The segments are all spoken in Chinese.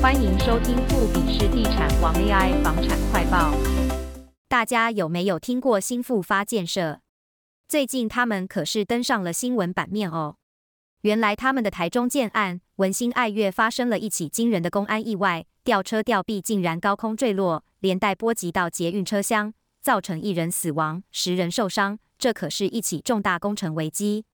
欢迎收听富比士地产王 AI 房产快报。大家有没有听过新富发建设？最近他们可是登上了新闻版面哦。原来他们的台中建案文心爱悦发生了一起惊人的公安意外，吊车吊臂竟然高空坠落，连带波及到捷运车厢，造成一人死亡，十人受伤。这可是一起重大工程危机。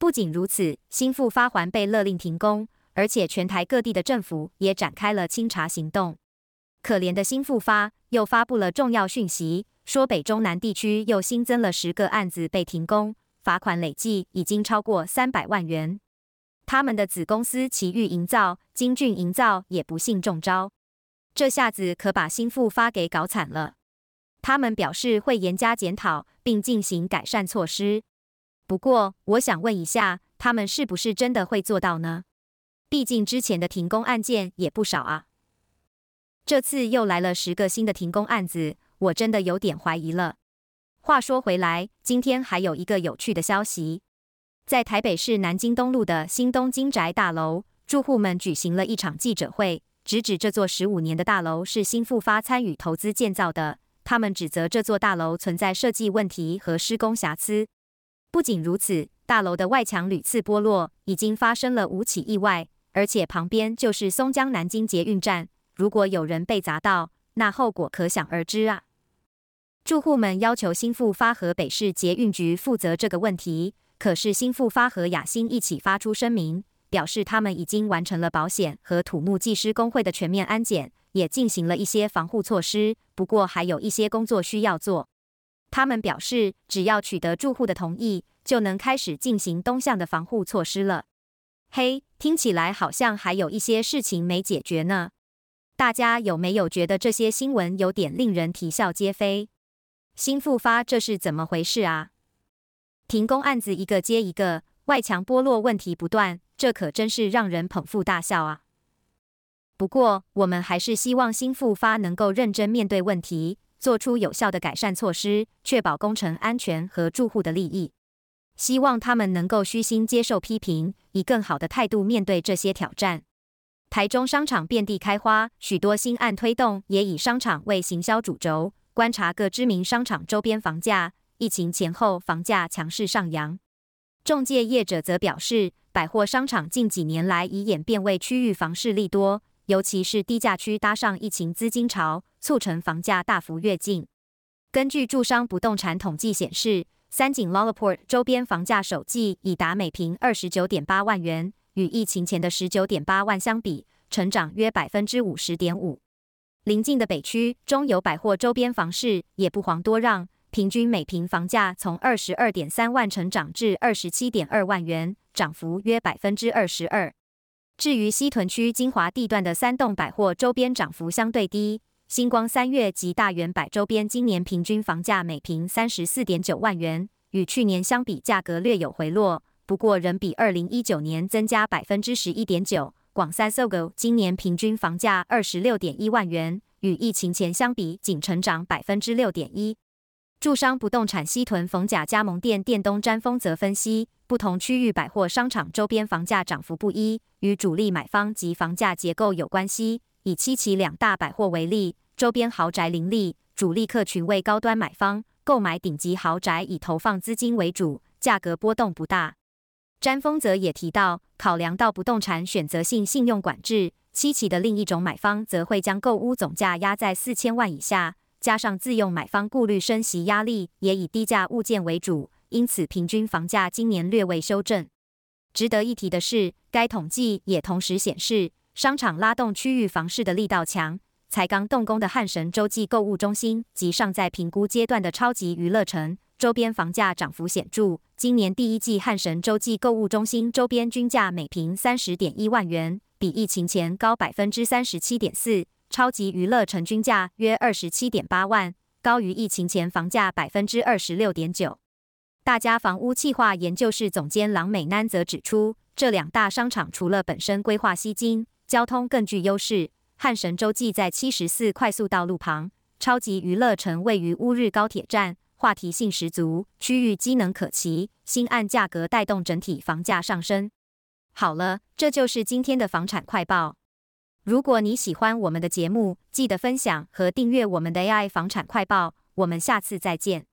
不仅如此，新富发还被勒令停工。而且全台各地的政府也展开了清查行动。可怜的新富发又发布了重要讯息，说北中南地区又新增了十个案子被停工，罚款累计已经超过三百万元。他们的子公司奇遇营造、金骏营造也不幸中招，这下子可把新富发给搞惨了。他们表示会严加检讨，并进行改善措施。不过，我想问一下，他们是不是真的会做到呢？毕竟之前的停工案件也不少啊，这次又来了十个新的停工案子，我真的有点怀疑了。话说回来，今天还有一个有趣的消息，在台北市南京东路的新东京宅大楼，住户们举行了一场记者会，直指这座十五年的大楼是新复发参与投资建造的。他们指责这座大楼存在设计问题和施工瑕疵。不仅如此，大楼的外墙屡次剥落，已经发生了五起意外。而且旁边就是松江南京捷运站，如果有人被砸到，那后果可想而知啊！住户们要求新复发和北市捷运局负责这个问题，可是新复发和雅兴一起发出声明，表示他们已经完成了保险和土木技师工会的全面安检，也进行了一些防护措施，不过还有一些工作需要做。他们表示，只要取得住户的同意，就能开始进行东向的防护措施了。嘿，听起来好像还有一些事情没解决呢。大家有没有觉得这些新闻有点令人啼笑皆非？新复发这是怎么回事啊？停工案子一个接一个，外墙剥落问题不断，这可真是让人捧腹大笑啊。不过，我们还是希望新复发能够认真面对问题，做出有效的改善措施，确保工程安全和住户的利益。希望他们能够虚心接受批评，以更好的态度面对这些挑战。台中商场遍地开花，许多新案推动也以商场为行销主轴。观察各知名商场周边房价，疫情前后房价强势上扬。中介业者则表示，百货商场近几年来已演变为区域房市利多，尤其是低价区搭上疫情资金潮，促成房价大幅跃进。根据住商不动产统计显示，三井 LaLaport 周边房价首季已达每平二十九点八万元，与疫情前的十九点八万相比，成长约百分之五十点五。邻近的北区中友百货周边房市也不遑多让，平均每平房价从二十二点三万成长至二十七点二万元，涨幅约百分之二十二。至于西屯区金华地段的三栋百货周边涨幅相对低。星光三月及大远百周边今年平均房价每平三十四点九万元，与去年相比价格略有回落，不过仍比二零一九年增加百分之十一点九。广三 SOGO 今年平均房价二十六点一万元，与疫情前相比仅成长百分之六点一。住商不动产西屯逢甲加盟店店东詹丰则分析，不同区域百货商场周边房价涨幅不一，与主力买方及房价结构有关系。以七期两大百货为例，周边豪宅林立，主力客群为高端买方，购买顶级豪宅以投放资金为主，价格波动不大。詹丰则也提到，考量到不动产选择性信用管制，七期的另一种买方则会将购屋总价压在四千万以下，加上自用买方顾虑升息压力，也以低价物件为主，因此平均房价今年略微修正。值得一提的是，该统计也同时显示。商场拉动区域房市的力道强，才刚动工的汉神洲际购物中心及尚在评估阶段的超级娱乐城周边房价涨幅显著。今年第一季汉神洲际购物中心周边均价每平三十点一万元，比疫情前高百分之三十七点四。超级娱乐城均价约二十七点八万，高于疫情前房价百分之二十六点九。大家房屋企划研究室总监郎美南则指出，这两大商场除了本身规划吸睛。交通更具优势，汉神洲际在七十四快速道路旁，超级娱乐城位于乌日高铁站，话题性十足，区域机能可期。新案价格带动整体房价上升。好了，这就是今天的房产快报。如果你喜欢我们的节目，记得分享和订阅我们的 AI 房产快报。我们下次再见。